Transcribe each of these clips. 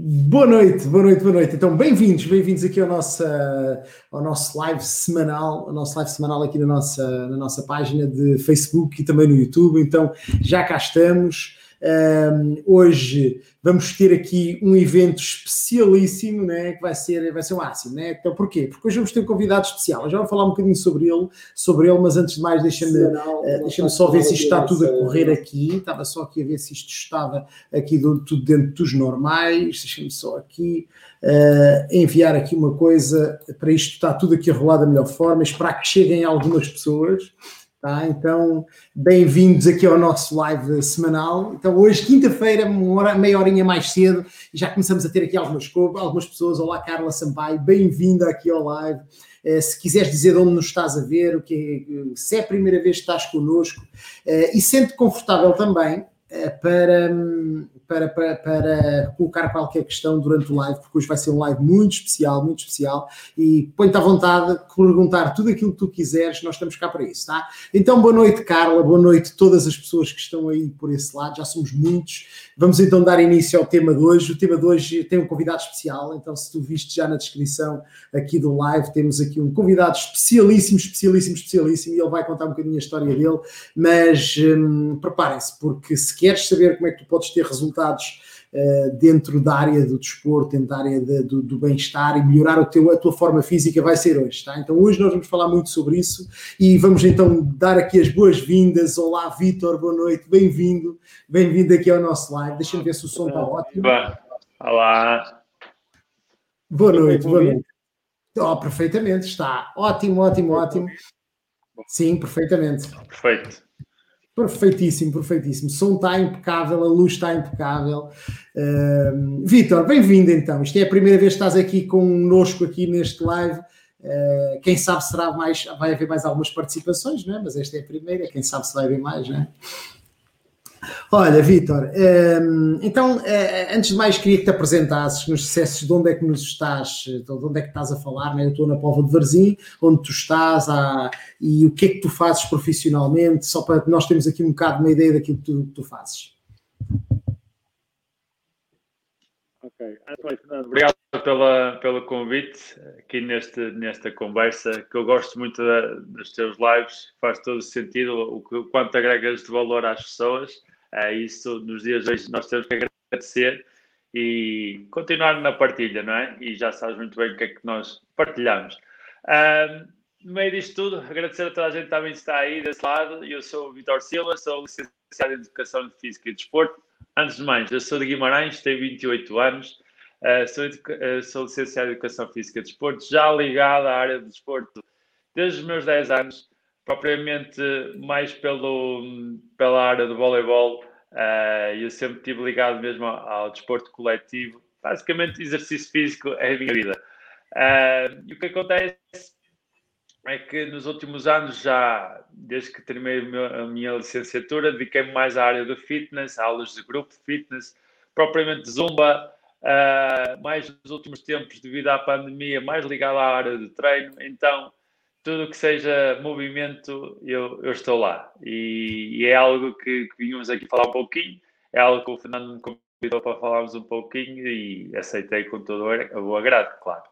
Boa noite, boa noite, boa noite. Então, bem-vindos, bem-vindos aqui ao nosso, ao nosso live semanal, ao nosso live semanal aqui na nossa, na nossa página de Facebook e também no YouTube. Então, já cá estamos. Um, hoje vamos ter aqui um evento especialíssimo, né, que vai ser, vai ser o máximo, né? Então, porquê? Porque hoje vamos ter um convidado especial. Eu já vou falar um bocadinho sobre ele, sobre ele, mas antes de mais, deixa-me uh, deixa só ver se isto está tudo a correr aqui. Estava só aqui a ver se isto estava aqui do, tudo dentro dos normais. Deixa-me só aqui uh, enviar aqui uma coisa para isto estar tudo aqui a rolar da melhor forma, esperar que cheguem algumas pessoas. Tá? Então, bem-vindos aqui ao nosso live semanal. Então, hoje, quinta-feira, meia horinha mais cedo, já começamos a ter aqui algumas, algumas pessoas. Olá, Carla Sampaio, bem-vinda aqui ao live. Uh, se quiseres dizer de onde nos estás a ver, o que é, se é a primeira vez que estás connosco, uh, e sente confortável também uh, para, um, para, para, para, colocar qualquer questão durante o live, porque hoje vai ser um live muito especial, muito especial, e põe-te à vontade de perguntar tudo aquilo que tu quiseres, nós estamos cá para isso, tá? Então, boa noite, Carla, boa noite a todas as pessoas que estão aí por esse lado, já somos muitos. Vamos então dar início ao tema de hoje. O tema de hoje tem um convidado especial, então, se tu viste já na descrição aqui do live, temos aqui um convidado especialíssimo, especialíssimo, especialíssimo, e ele vai contar um bocadinho a história dele, mas hum, preparem-se, porque se queres saber como é que tu podes ter resultados resultados uh, dentro da área do desporto, dentro da área de, do, do bem-estar e melhorar teu, a tua forma física vai ser hoje, tá? Então hoje nós vamos falar muito sobre isso e vamos então dar aqui as boas-vindas. Olá, Vitor, boa noite, bem-vindo, bem-vindo aqui ao nosso live. Deixa-me ver se o som está ótimo. Olá. Boa noite, boa noite. Oh, perfeitamente, está ótimo, ótimo, ótimo. Sim, perfeitamente. Perfeito. Perfeitíssimo, perfeitíssimo. O som está impecável, a luz está impecável. Uh, Vitor, bem-vindo então. Isto é a primeira vez que estás aqui connosco aqui neste live. Uh, quem sabe será mais, vai haver mais algumas participações, não é? mas esta é a primeira, quem sabe se vai haver mais, não é? Olha, Vitor, ehm, então, eh, antes de mais, queria que te apresentasses, nos dissesses de onde é que nos estás, de onde é que estás a falar, né? Eu estou na Pova de Varzim, onde tu estás e o que é que tu fazes profissionalmente, só para nós termos aqui um bocado uma ideia daquilo que tu, que tu fazes. Ok, obrigado pela, pelo convite aqui neste, nesta conversa, que eu gosto muito da, dos teus lives, faz todo sentido o, o quanto agregas de valor às pessoas é isso, nos dias de hoje, nós temos que agradecer e continuar na partilha, não é? E já sabes muito bem o que é que nós partilhamos. No meio disto tudo, agradecer a toda a gente que também está aí desse lado. Eu sou o Vitor Silva, sou licenciado em Educação Física e Desporto. Antes de mais, eu sou de Guimarães, tenho 28 anos, uh, sou, uh, sou licenciado em Educação Física e Desporto, já ligado à área do desporto desde os meus 10 anos propriamente mais pelo, pela área do voleibol. Uh, eu sempre estive ligado mesmo ao, ao, desporto coletivo. Basicamente, exercício físico é a minha vida. Uh, e o que acontece é que nos últimos anos, já desde que terminei a minha licenciatura, dediquei-me mais à área do fitness, aulas de grupo de fitness, propriamente zumba, uh, mais nos últimos tempos, devido à pandemia, mais ligado à área de treino. Então, tudo que seja movimento, eu, eu estou lá. E, e é algo que, que aqui falar um pouquinho, é algo que o Fernando me convidou para falarmos um pouquinho e aceitei com todo o agrado, claro.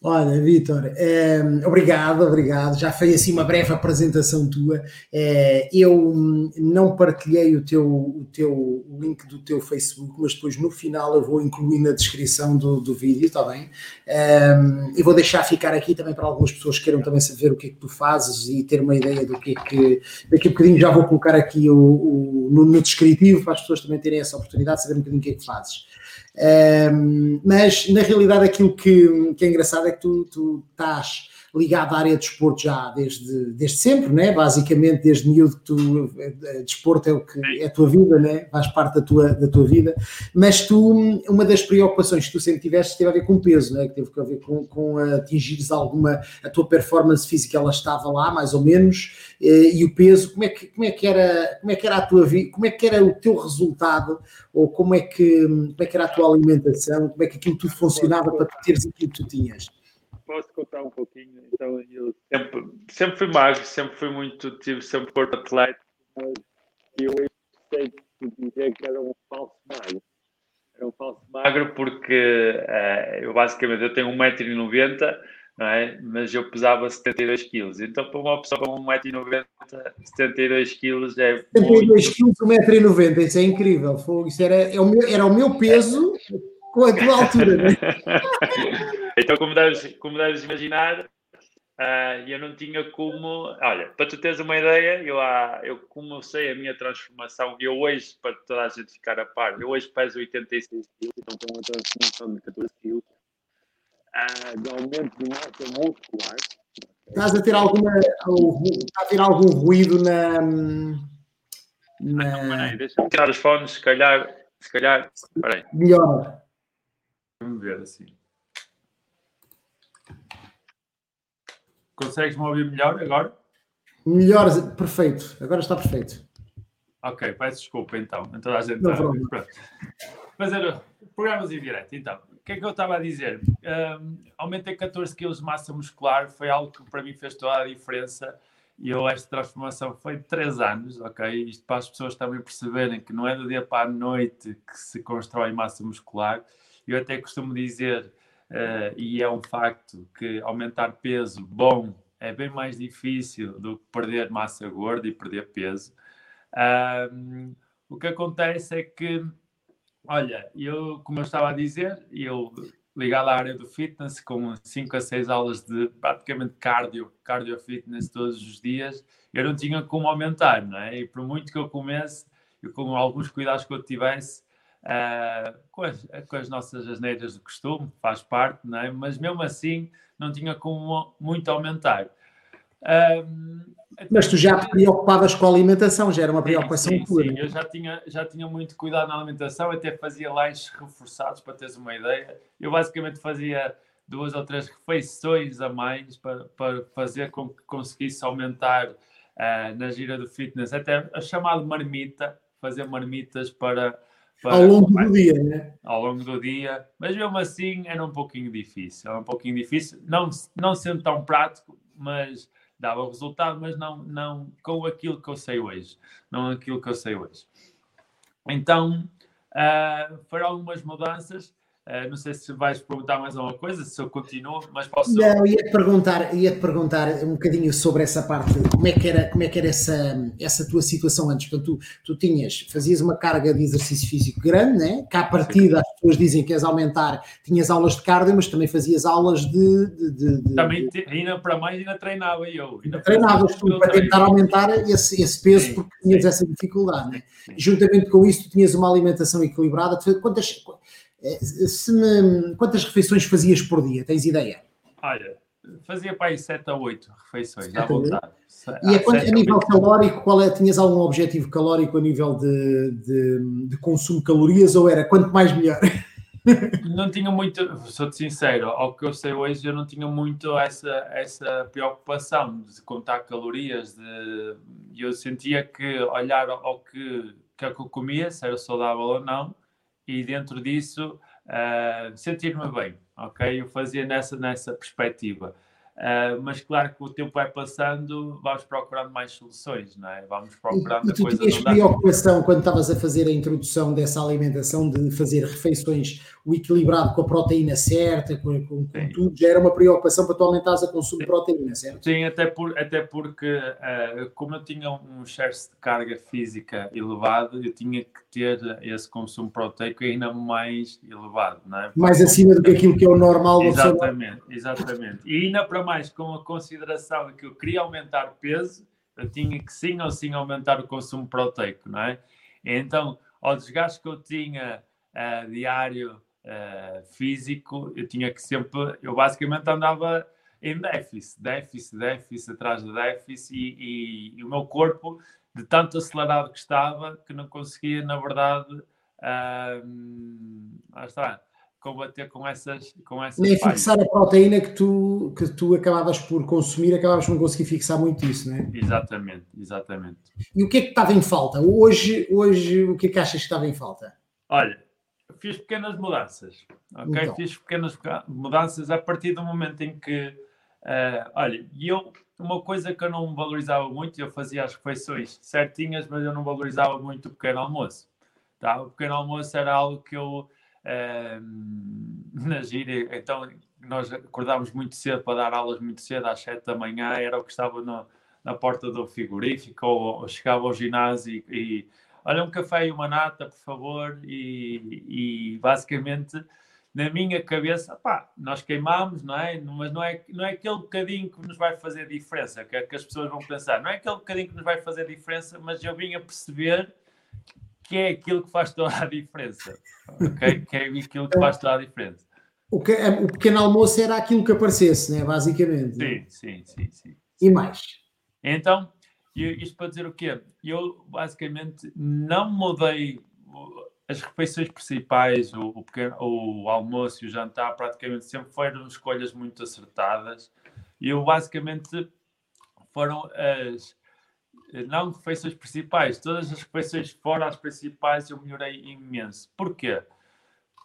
Olha, Vitor, é, obrigado, obrigado. Já foi assim uma breve apresentação tua. É, eu não partilhei o teu, o teu link do teu Facebook, mas depois no final eu vou incluir na descrição do, do vídeo, está bem? É, e vou deixar ficar aqui também para algumas pessoas que queiram também saber o que é que tu fazes e ter uma ideia do que é que. Daqui a bocadinho já vou colocar aqui o, o no, no descritivo para as pessoas também terem essa oportunidade de saber um bocadinho o que é que fazes. Mas na realidade aquilo que, que, é engraçado é que tu, tu estás ligado à área de desporto já desde, desde sempre, né? basicamente desde miúdo que tu, eh, desporto é o que é a tua vida, né? faz parte da tua, da tua vida, mas tu, uma das preocupações que tu sempre tiveste teve a ver com peso, né? que teve a ver com, com atingires alguma, a tua performance física ela estava lá, mais ou menos, eh, e o peso, como é que, como é que era, como é que era a tua vida, como é que era o teu resultado, ou como é que, como é que era a tua alimentação, como é que aquilo tudo funcionava para tu teres aquilo que tu tinhas? Posso contar um pouquinho? Então, eu sempre, sempre fui magro, sempre fui muito, tive sempre corpo atlético, mas eu sei dizer que era um falso magro. era um falso magro porque uh, eu basicamente eu tenho 1,90m, não é? Mas eu pesava 72 quilos. Então, para uma pessoa com 1,90m, 72 quilos é. 72 quilos, 1,90m, isso é incrível. Isso era, é o meu, era o meu peso com a tua altura, né? então, como deves, como deves imaginar, Uh, eu não tinha como. Olha, para tu teres uma ideia, eu, uh, eu comecei a minha transformação. Eu hoje, para toda a gente ficar a par, eu hoje peso 86 quilos, então tenho uma transformação de 14 quilos uh, de aumento de massa muscular. Estás a ter alguma. Está a ter algum ruído na. na... Ah, não, deixa-me tirar os fones, se calhar. Se calhar. Espera aí. Melhor. Vamos ver assim. Consegues-me ouvir melhor agora? Melhor, perfeito. Agora está perfeito. Ok, peço desculpa então. Então a gente está. Fazer programas em direto. Então, o que é que eu estava a dizer? Um, aumentei 14 kg de massa muscular, foi algo que para mim fez toda a diferença. E eu, esta transformação foi de 3 anos, ok? Isto para as pessoas também perceberem que não é do dia para a noite que se constrói massa muscular. Eu até costumo dizer uh, e é um facto que aumentar peso bom é bem mais difícil do que perder massa gorda e perder peso. Um, o que acontece é que, olha, eu, como eu estava a dizer, eu ligado à área do fitness com 5 a 6 aulas de praticamente cardio, cardio fitness todos os dias, eu não tinha como aumentar, não é? E por muito que eu comece, e com alguns cuidados que eu tivesse, uh, com, as, com, as, nossas asneiras do costume, faz parte, não é? mas mesmo assim não tinha como muito aumentar. Um, mas tu já te preocupavas com a alimentação, já era uma preocupação sim, sim, Sim, eu já tinha, já tinha muito cuidado na alimentação, até fazia lanches reforçados, para teres uma ideia. Eu basicamente fazia duas ou três refeições a mais para, para fazer com que conseguisse aumentar uh, na gira do fitness, até a chamada marmita, fazer marmitas para para, ao longo do dia, né? Ao longo do dia, mas mesmo assim era um pouquinho difícil, era um pouquinho difícil, não, não sendo tão prático, mas dava resultado, mas não, não com aquilo que eu sei hoje, não aquilo que eu sei hoje. Então, uh, foram algumas mudanças, Uh, não sei se vais perguntar mais alguma coisa, se eu continuo, mas posso. Não, ia-te perguntar, ia -te perguntar um bocadinho sobre essa parte, como é que era, como é que era essa, essa tua situação antes? Portanto, tu, tu tinhas, fazias uma carga de exercício físico grande, né? cá a partida as pessoas dizem que és aumentar, tinhas aulas de cardio, mas também fazias aulas de. de, de, de também, ainda para mais, ainda treinava eu. Ainda treinavas tu para tentar aumentar esse, esse peso, sim, porque tinhas sim. essa dificuldade, né? Juntamente com isso, tu tinhas uma alimentação equilibrada. Quantas me, quantas refeições fazias por dia? Tens ideia? Olha, fazia para aí 7 a 8 refeições, à vontade. E a, quanto, a nível calórico, qual é, tinhas algum objetivo calórico a nível de, de, de consumo de calorias ou era quanto mais melhor? Não tinha muito, sou-te sincero, ao que eu sei hoje, eu não tinha muito essa, essa preocupação de contar calorias. De, eu sentia que olhar ao que, que, é que eu comia, se era saudável ou não, e dentro disso uh, sentir-me bem, ok? Eu fazia nessa, nessa perspectiva. Uh, mas claro que o tempo vai passando, vamos procurando mais soluções, não é? Vamos procurando e, e tu coisas. Tinhas preocupação quando estavas a fazer a introdução dessa alimentação de fazer refeições o equilibrado com a proteína certa, com, com, com tudo, já era uma preocupação para tu aumentares o consumo de proteína, certo? Sim, até, por, até porque uh, como eu tinha um excesso de carga física elevado, eu tinha que ter esse consumo proteico ainda mais elevado, não é? Mais acima do que aquilo que é o normal. Exatamente, exatamente. E ainda para mais com a consideração de que eu queria aumentar peso, eu tinha que sim ou sim aumentar o consumo proteico, não é? Então, ao desgaste que eu tinha uh, diário uh, físico, eu tinha que sempre, eu basicamente andava em déficit, déficit, déficit, atrás de déficit, e, e, e, o meu corpo, de tanto acelerado que estava, que não conseguia, na verdade, uh, está, combater com essas com essas Nem fixar a proteína que tu, que tu acabavas por consumir, acabavas por não conseguir fixar muito isso, não é? Exatamente, exatamente. E o que é que estava em falta? Hoje, hoje o que é que achas que estava em falta? Olha, fiz pequenas mudanças, ok? Então. Fiz pequenas mudanças a partir do momento em que, uh, olha, eu, uma coisa que eu não valorizava muito, eu fazia as refeições certinhas, mas eu não valorizava muito o pequeno almoço, tá? O pequeno almoço era algo que eu na gíria, então nós acordámos muito cedo para dar aulas muito cedo, às 7 da manhã, era o que estava no, na porta do frigorífico, ou, ou, chegava ao ginásio e, e olha um café e uma nata, por favor, e, e basicamente na minha cabeça, pá, nós queimamos, não é? Mas não é, não é aquele bocadinho que nos vai fazer diferença, que, é que as pessoas vão pensar, não é aquele bocadinho que nos vai fazer diferença, mas eu vim a perceber que é aquilo que faz toda a diferença, ok? Que é aquilo que faz toda a diferença. O, que, o pequeno almoço era aquilo que aparecesse, né? basicamente. Sim, sim, sim, sim. E mais? Então, isto para dizer o quê? Eu basicamente não mudei as refeições principais, o, o, pequeno, o almoço e o jantar, praticamente sempre foram escolhas muito acertadas. E eu basicamente foram as não refeições principais, todas as refeições fora as principais eu melhorei imenso. Porquê?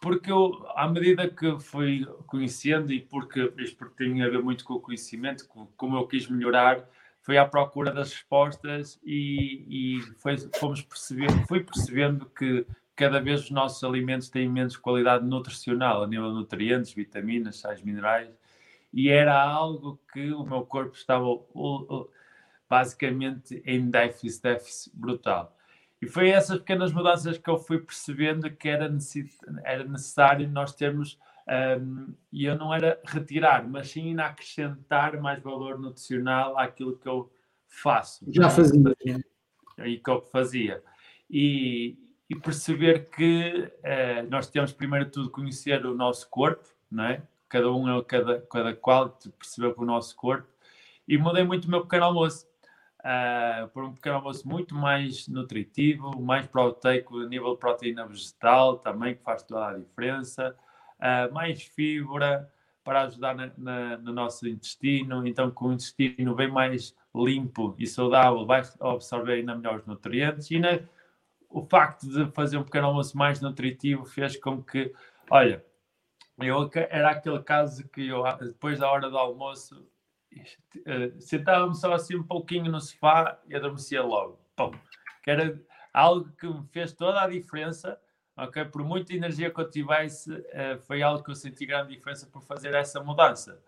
Porque eu, à medida que fui conhecendo e porque isto porque tem a ver muito com o conhecimento, como eu quis melhorar, foi à procura das respostas e, e foi, fomos percebendo, fui percebendo que cada vez os nossos alimentos têm menos qualidade nutricional, a nível de nutrientes, vitaminas, sais minerais, e era algo que o meu corpo estava basicamente em déficit, déficit brutal. E foi essas pequenas mudanças que eu fui percebendo que era, era necessário nós termos, um, e eu não era retirar, mas sim acrescentar mais valor nutricional àquilo que eu faço. Já fazia. E que eu fazia. E, e perceber que eh, nós temos primeiro de tudo conhecer o nosso corpo, não é? Cada um é cada, cada qual perceber o nosso corpo. E mudei muito o meu pequeno almoço. Uh, por um pequeno almoço muito mais nutritivo, mais proteico, nível de proteína vegetal também, que faz toda a diferença. Uh, mais fibra para ajudar na, na, no nosso intestino. Então, com o intestino bem mais limpo e saudável, vai absorver ainda melhor os nutrientes. E na, o facto de fazer um pequeno almoço mais nutritivo fez com que, olha, eu era aquele caso que eu, depois da hora do almoço, uh, sentava-me só assim um pouquinho no sofá e adormecia logo. Pum. Que era algo que me fez toda a diferença. ok? Por muita energia que eu tivesse, uh, foi algo que eu senti grande diferença por fazer essa mudança.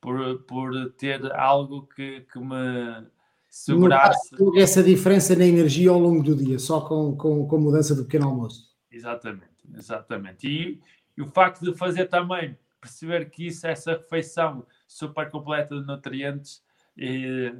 Por, por ter algo que, que me segurar-se. Essa diferença na energia ao longo do dia, só com, com, com a mudança do pequeno almoço. Exatamente, exatamente. E, e, o facto de fazer também, perceber que isso, essa refeição super completa de nutrientes, e,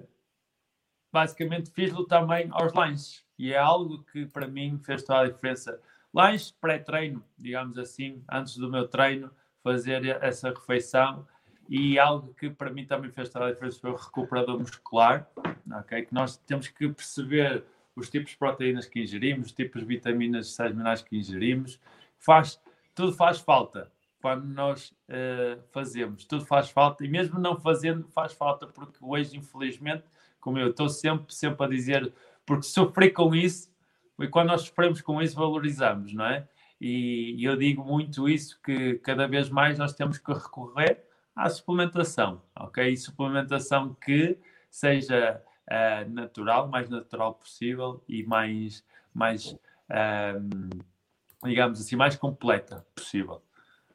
basicamente fiz-lo também aos lanches. E é algo que para mim fez toda a diferença. Lanche pré-treino, digamos assim, antes do meu treino, fazer essa refeição e algo que para mim também fez toda a diferença foi o recuperador muscular, ok? Que nós temos que perceber os tipos de proteínas que ingerimos, os tipos de vitaminas e sais minerais que ingerimos. Faz, tudo faz falta quando nós uh, fazemos, tudo faz falta e mesmo não fazendo faz falta porque hoje infelizmente, como eu estou sempre, sempre a dizer, porque sofri com isso e quando nós sofremos com isso valorizamos, não é? E, e eu digo muito isso que cada vez mais nós temos que recorrer à suplementação, ok? E suplementação que seja uh, natural, mais natural possível e mais, mais um, digamos assim, mais completa possível.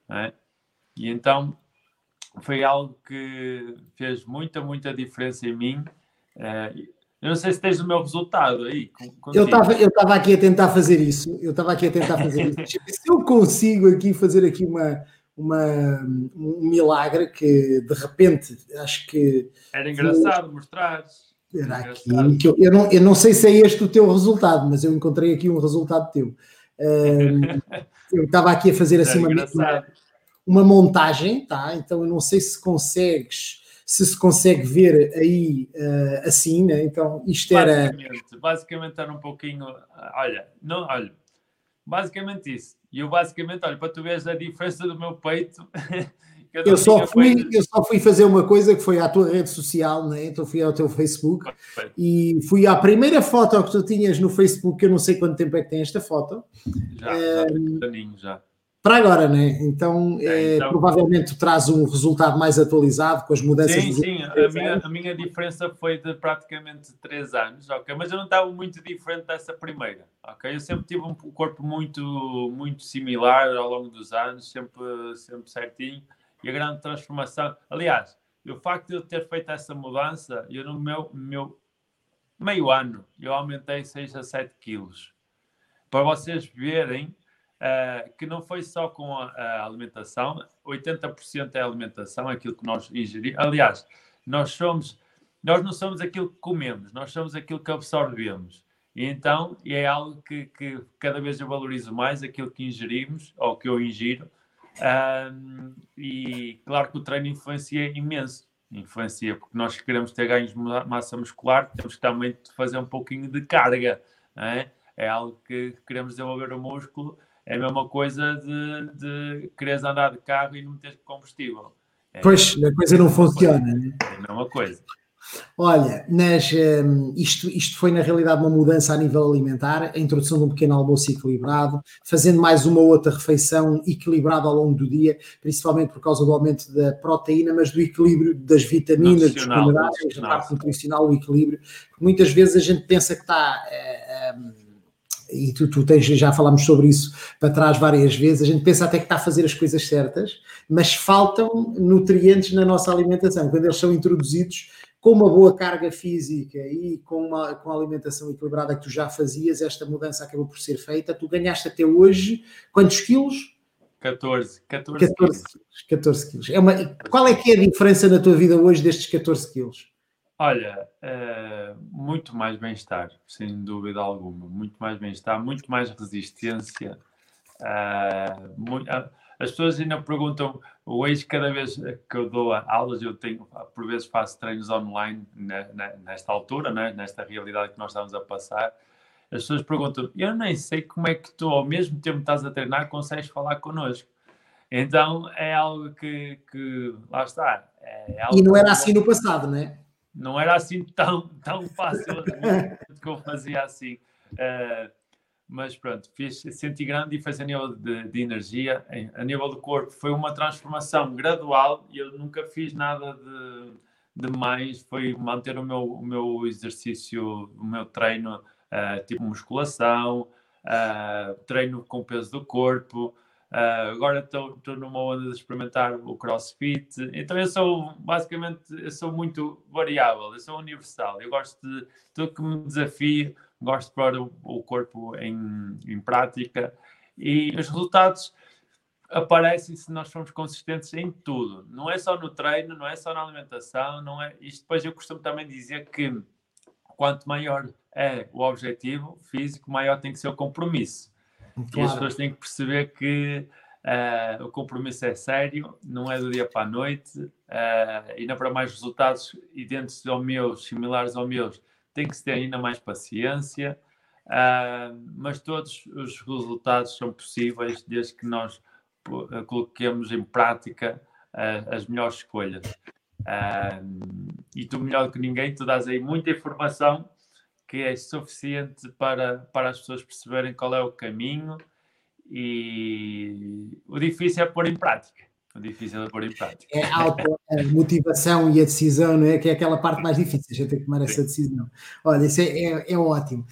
É? E então foi algo que fez muita, muita diferença em mim. Uh, eu não sei se tens o meu resultado aí. Contigo. Eu estava eu aqui a tentar fazer isso. Eu estava aqui a tentar fazer isso. se eu consigo aqui fazer aqui uma, uma, um milagre que de repente acho que. Era engraçado mostrar. Era aqui que eu, eu, não, eu não sei se é este o teu resultado, mas eu encontrei aqui um resultado teu. Um, eu estava aqui a fazer assim uma, uma, montagem, tá? Então eu não sei se consegues, se se consegue ver aí uh, assim, né? Então isto era. Basicamente, basicamente era um pouquinho. Olha, não, olha, basicamente isso. E eu basicamente, olha, para tu veres a diferença do meu peito. eu, só, fui, eu só fui fazer uma coisa que foi à tua rede social, né? então fui ao teu Facebook Perfeito. e fui à primeira foto que tu tinhas no Facebook, eu não sei quanto tempo é que tem esta foto. Já, já, já. para agora, né? Então, é, então, provavelmente traz um resultado mais atualizado com as mudanças. Sim, sim. A minha, a minha diferença foi de praticamente 3 anos, ok? Mas eu não estava muito diferente dessa primeira, ok? Eu sempre tive um corpo muito, muito similar ao longo dos anos, sempre, sempre certinho. E a grande transformação, aliás, o facto de eu ter feito essa mudança, eu no meu, meu meio ano, eu aumentei 6 a 7 quilos. Para vocês verem uh, que não foi só com a, a alimentação, 80% é alimentação, aquilo que nós ingerimos. Aliás, nós somos, nós não somos aquilo que comemos, nós somos aquilo que absorvemos. E então, é algo que, que cada vez eu valorizo mais, aquilo que ingerimos, ou que eu ingiro, um, e claro que o treino influencia imenso. Influencia, porque nós queremos ter ganhos de massa muscular, temos que também fazer um pouquinho de carga. É? é algo que queremos desenvolver o músculo é a mesma coisa de, de quereres andar de carro e não teres combustível. É, pois, a coisa não funciona. Né? É a mesma coisa. Olha, nas, um, isto, isto foi na realidade uma mudança a nível alimentar, a introdução de um pequeno almoço equilibrado, fazendo mais uma outra refeição equilibrada ao longo do dia, principalmente por causa do aumento da proteína, mas do equilíbrio das vitaminas, dos minerais, da parte nutricional, o equilíbrio. Muitas vezes a gente pensa que está. Uh, um, e tu, tu tens, já falámos sobre isso para trás várias vezes, a gente pensa até que está a fazer as coisas certas, mas faltam nutrientes na nossa alimentação. Quando eles são introduzidos com uma boa carga física e com uma com a alimentação equilibrada que tu já fazias, esta mudança acabou por ser feita. Tu ganhaste até hoje quantos quilos? 14. 14, 14 quilos. 14 quilos. É uma, qual é que é a diferença na tua vida hoje destes 14 quilos? Olha, uh, muito mais bem-estar, sem dúvida alguma. Muito mais bem-estar, muito mais resistência. Uh, muito, uh, as pessoas ainda perguntam, hoje cada vez que eu dou aulas, eu tenho, por vezes faço treinos online na, nesta altura, né? nesta realidade que nós estamos a passar. As pessoas perguntam, eu nem sei como é que tu, ao mesmo tempo que estás a treinar, consegues falar connosco. Então é algo que, que lá está. É e não era assim no passado, não é? não era assim tão, tão fácil que eu fazia assim. Uh, mas pronto, fiz, senti grande diferença a nível de, de energia, a nível do corpo. Foi uma transformação gradual e eu nunca fiz nada de, de mais. Foi manter o meu, o meu exercício, o meu treino, uh, tipo musculação, uh, treino com peso do corpo. Uh, agora estou numa onda de experimentar o CrossFit. Então eu sou basicamente eu sou muito variável, eu sou universal. Eu gosto de tudo que me desafio, gosto de pôr o, o corpo em, em prática e os resultados aparecem se nós formos consistentes em tudo. Não é só no treino, não é só na alimentação, não é. Isto depois eu costumo também dizer que quanto maior é o objetivo físico, maior tem que ser o compromisso. Claro. E as pessoas têm que perceber que uh, o compromisso é sério, não é do dia para a noite, uh, e ainda para mais resultados idênticos aos meus, similares aos meus, tem que se ter ainda mais paciência, uh, mas todos os resultados são possíveis desde que nós coloquemos em prática as melhores escolhas. e tu, melhor que ninguém, tu dás aí muita informação que é suficiente para, para as pessoas perceberem qual é o caminho e o difícil é pôr em prática. O difícil é pôr em prática. É a, auto, a motivação e a decisão, não é? Que é aquela parte mais difícil, a gente tem que tomar essa decisão. Olha, isso é, é, é ótimo.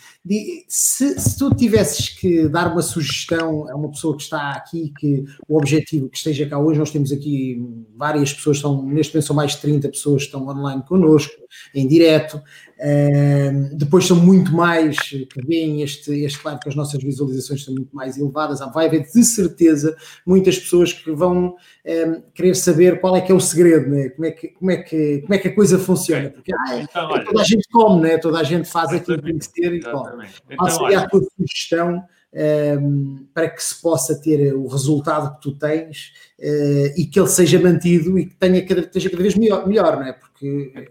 Se, se, tu tivesses que dar uma sugestão a uma pessoa que está aqui, que o objetivo que esteja cá hoje, nós temos aqui várias pessoas, são, neste momento são mais de 30 pessoas que estão online connosco, em direto. Uh, depois são muito mais que veem este, este claro que as nossas visualizações são muito mais elevadas. Vai haver de certeza muitas pessoas que vão querer saber qual é que é o segredo, né? como, é que, como, é que, como é que a coisa funciona. Porque ah, então, olha, toda a gente come, né? toda a gente faz aquilo que tem que ser e come. Então, seria a tua sugestão um, para que se possa ter o resultado que tu tens uh, e que ele seja mantido e que tenha cada, esteja cada vez melhor, melhor não é? Porque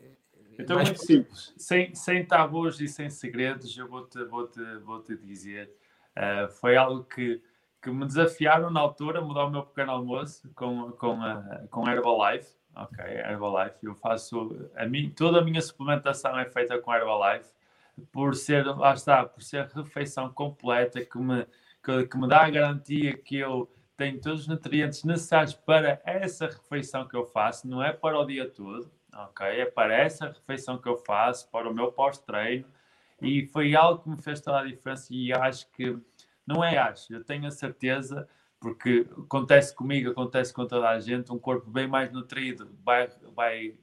então, é muito simples, sem, sem tabus e sem segredos, eu vou-te vou -te, vou -te dizer. Uh, foi algo que, que me desafiaram na altura, mudar o meu pequeno almoço com, com, a, com Herbalife. Ok, Herbalife. Eu faço. A mim, toda a minha suplementação é feita com Herbalife, por ser, lá está, por ser refeição completa, que me, que, que me dá a garantia que eu tem todos os nutrientes necessários para essa refeição que eu faço, não é para o dia todo, ok? É para essa refeição que eu faço, para o meu pós-treino, e foi algo que me fez toda a diferença. E acho que, não é acho, eu tenho a certeza, porque acontece comigo, acontece com toda a gente, um corpo bem mais nutrido vai, vai,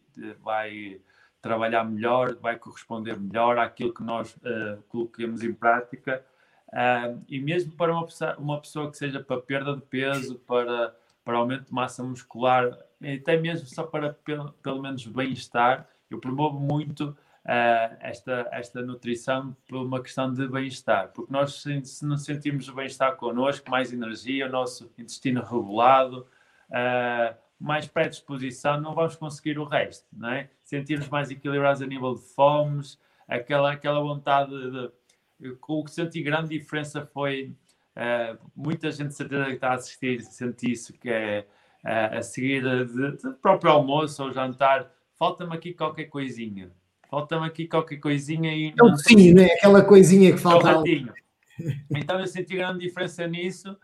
vai trabalhar melhor, vai corresponder melhor àquilo que nós uh, coloquemos em prática. Uh, e mesmo para uma pessoa, uma pessoa que seja para perda de peso, para, para aumento de massa muscular, até mesmo só para pelo, pelo menos bem-estar, eu promovo muito uh, esta, esta nutrição por uma questão de bem-estar, porque nós, se, se não sentimos o bem-estar connosco, mais energia, o nosso intestino regulado, uh, mais predisposição, não vamos conseguir o resto, não é? Sentirmos mais equilibrados a nível de fomes, aquela, aquela vontade de. O que senti grande diferença foi. Uh, muita gente certeza que está a assistir sente isso, que é uh, a seguir de, de próprio almoço ou jantar, falta-me aqui qualquer coisinha. Falta-me aqui qualquer coisinha e. É o sim, né? Aquela coisinha que falta. É então eu senti grande diferença nisso,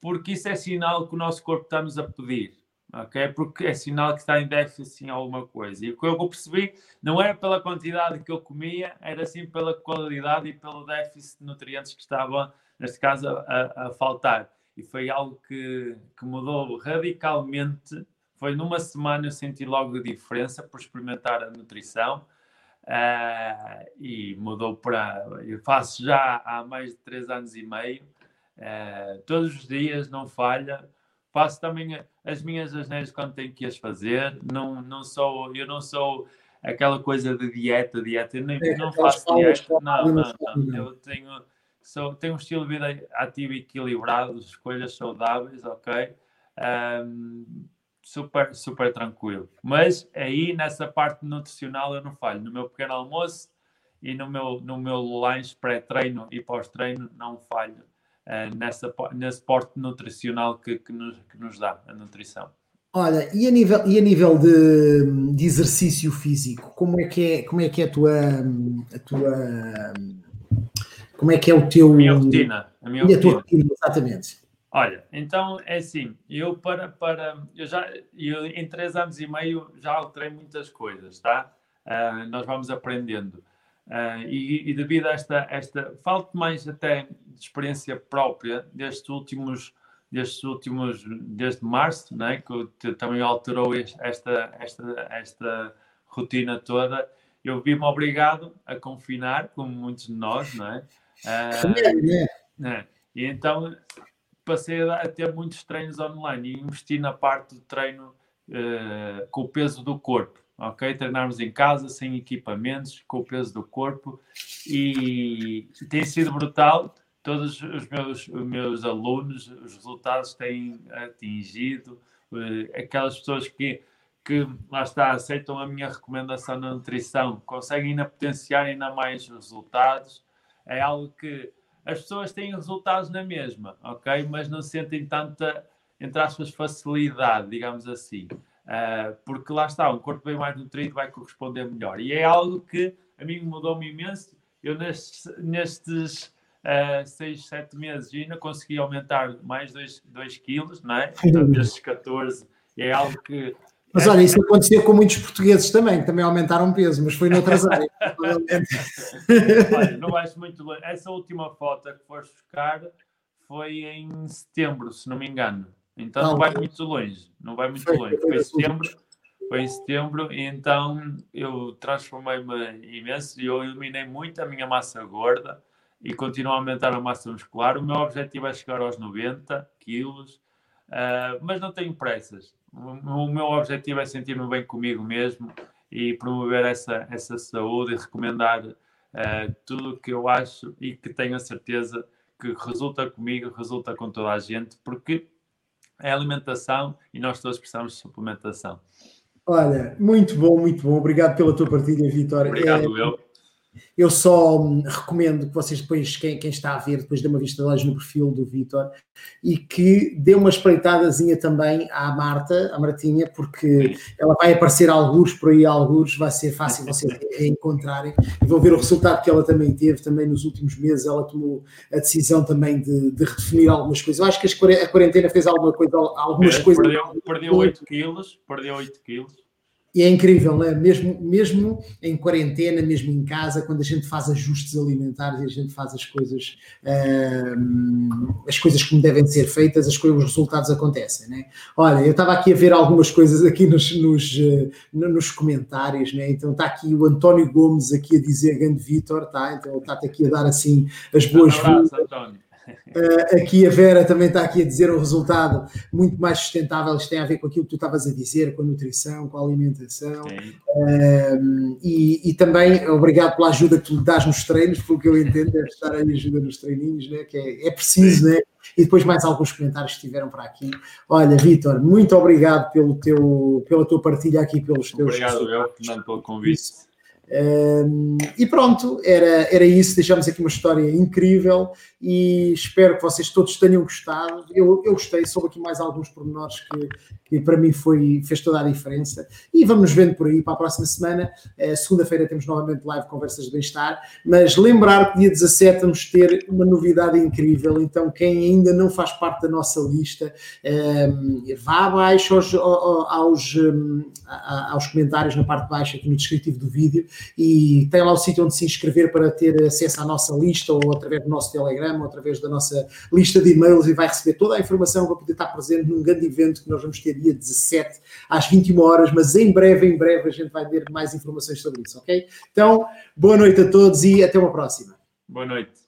porque isso é sinal que o nosso corpo está-nos a pedir ok? Porque é sinal que está em déficit em alguma coisa. E o que eu percebi não era pela quantidade que eu comia, era sim pela qualidade e pelo déficit de nutrientes que estava, neste caso, a, a faltar. E foi algo que, que mudou radicalmente. Foi numa semana eu senti logo a diferença por experimentar a nutrição. Uh, e mudou para. Eu faço já há mais de três anos e meio, uh, todos os dias, não falha faço também as minhas asneiras quando tenho que as fazer. Não, não sou, eu não sou aquela coisa de dieta, dieta. Eu nem, é, não faço dieta. Não, não, não, Eu tenho, sou, tenho um estilo de vida ativo e equilibrado, escolhas saudáveis, ok? Um, super, super tranquilo. Mas aí nessa parte nutricional eu não falho. No meu pequeno almoço e no meu, no meu lanche pré-treino e pós-treino não falho uh, nessa, nesse porte nutricional que, que, nos, que nos dá a nutrição. Olha, e a nível, e a nível de, de, exercício físico, como é que é, como é, que é a tua, a tua como é que é o teu... A minha rotina. A minha rotina. rotina. exatamente. Olha, então é assim, eu para, para eu já eu, em três anos e meio já alterei muitas coisas, tá? Uh, nós vamos aprendendo. Uh, e, e, devido a esta, esta falta mais até de experiência própria destes últimos, destes últimos, desde março, né, que também alterou esta, esta, esta rotina toda, eu vi-me obrigado a confinar, como muitos de nós, não é? Uh, né? E então passei a ter muitos treinos online e investi na parte do treino uh, com o peso do corpo ok? Treinarmos em casa, sem equipamentos, com o peso do corpo e tem sido brutal. Todos os meus, os meus alunos, os resultados têm atingido, eh, aquelas pessoas que, que, lá está, aceitam a minha recomendação na nutrição, conseguem ainda potenciar ainda mais resultados. É algo que as pessoas têm resultados na mesma, ok? Mas não sentem tanta, entre aspas, facilidade, digamos assim. Uh, porque lá está, um corpo bem mais nutrido vai corresponder melhor. E é algo que a mim mudou-me imenso. Eu nestes, nestes uh, seis, sete meses ainda consegui aumentar mais 2 quilos, não é? Então, destes 14, é algo que... Mas olha, isso aconteceu com muitos portugueses também, que também aumentaram peso, mas foi noutras áreas. olha, não vais muito longe. Essa última foto que foste buscar foi em setembro, se não me engano. Então não, não vai muito longe, não vai muito foi, longe. Foi em setembro, foi em setembro, e então eu transformei-me imenso e eu eliminei muito a minha massa gorda e continuo a aumentar a massa muscular. O meu objetivo é chegar aos 90 quilos, uh, mas não tenho pressas. O, meu objetivo é sentir-me bem comigo mesmo e promover essa, essa saúde e recomendar uh, tudo o que eu acho e que tenho a certeza que resulta comigo, resulta com toda a gente, porque é alimentação e nós todos precisamos de suplementação. Olha, muito bom, muito bom. Obrigado pela tua partilha, Vitória. Obrigado, é, eu. Eu só hum, recomendo que vocês depois, quem, quem, está a ver, depois dê uma vista de olhos no perfil do Vitor e que dê uma espreitadazinha também à Marta, à Martinha, porque ela vai aparecer alguns por aí, alguns, vai ser fácil vocês encontrarem e vão ver o resultado que ela também teve, também nos últimos meses ela tomou a decisão também de, de redefinir algumas coisas. Eu acho que a quarentena fez alguma coisa, algumas é, coisas. Perdeu, perdeu 8 quilos, perdeu 8 quilos e é incrível, não é? Mesmo, mesmo em quarentena, mesmo em casa, quando a gente faz ajustes alimentares e a gente faz as coisas, uh, as coisas como devem ser feitas, as coisas, os resultados acontecem, né? Olha, eu estava aqui a ver algumas coisas aqui nos, nos, uh, nos comentários, né? Então está aqui o António Gomes aqui a dizer grande Vitor, tá? Então ele está aqui a dar assim as boas um abraço, António. Uh, aqui a Vera também está aqui a dizer um resultado muito mais sustentável. Isto tem a ver com aquilo que tu estavas a dizer, com a nutrição, com a alimentação. Uh, e, e, também obrigado pela ajuda que tu dás nos treinos, pelo que eu entendo, deve estar aí ajuda nos treininhos, né? que é, é preciso, né? E depois mais alguns comentários que estiveram para aqui. Olha, Vitor, muito obrigado pelo teu, pela tua partilha aqui, pelos teus. Obrigado, eu, Fernando, pelo convite. Um, e pronto, era, era isso. Deixamos aqui uma história incrível e espero que vocês todos tenham gostado. Eu, eu gostei, soube aqui mais alguns pormenores que, que para mim foi, fez toda a diferença. E vamos vendo por aí para a próxima semana. Uh, Segunda-feira temos novamente live Conversas de Bem-Estar. Mas lembrar que dia 17 vamos ter uma novidade incrível. Então, quem ainda não faz parte da nossa lista, um, vá abaixo aos, aos, aos comentários na parte de baixo, aqui no descritivo do vídeo e tem lá o sítio onde se inscrever para ter acesso à nossa lista ou através do nosso Telegram ou através da nossa lista de e-mails e vai receber toda a informação para poder estar presente num grande evento que nós vamos ter dia 17 às 21 horas, mas em breve, em breve a gente vai ter mais informações sobre isso, ok? Então, boa noite a todos e até uma próxima. Boa noite.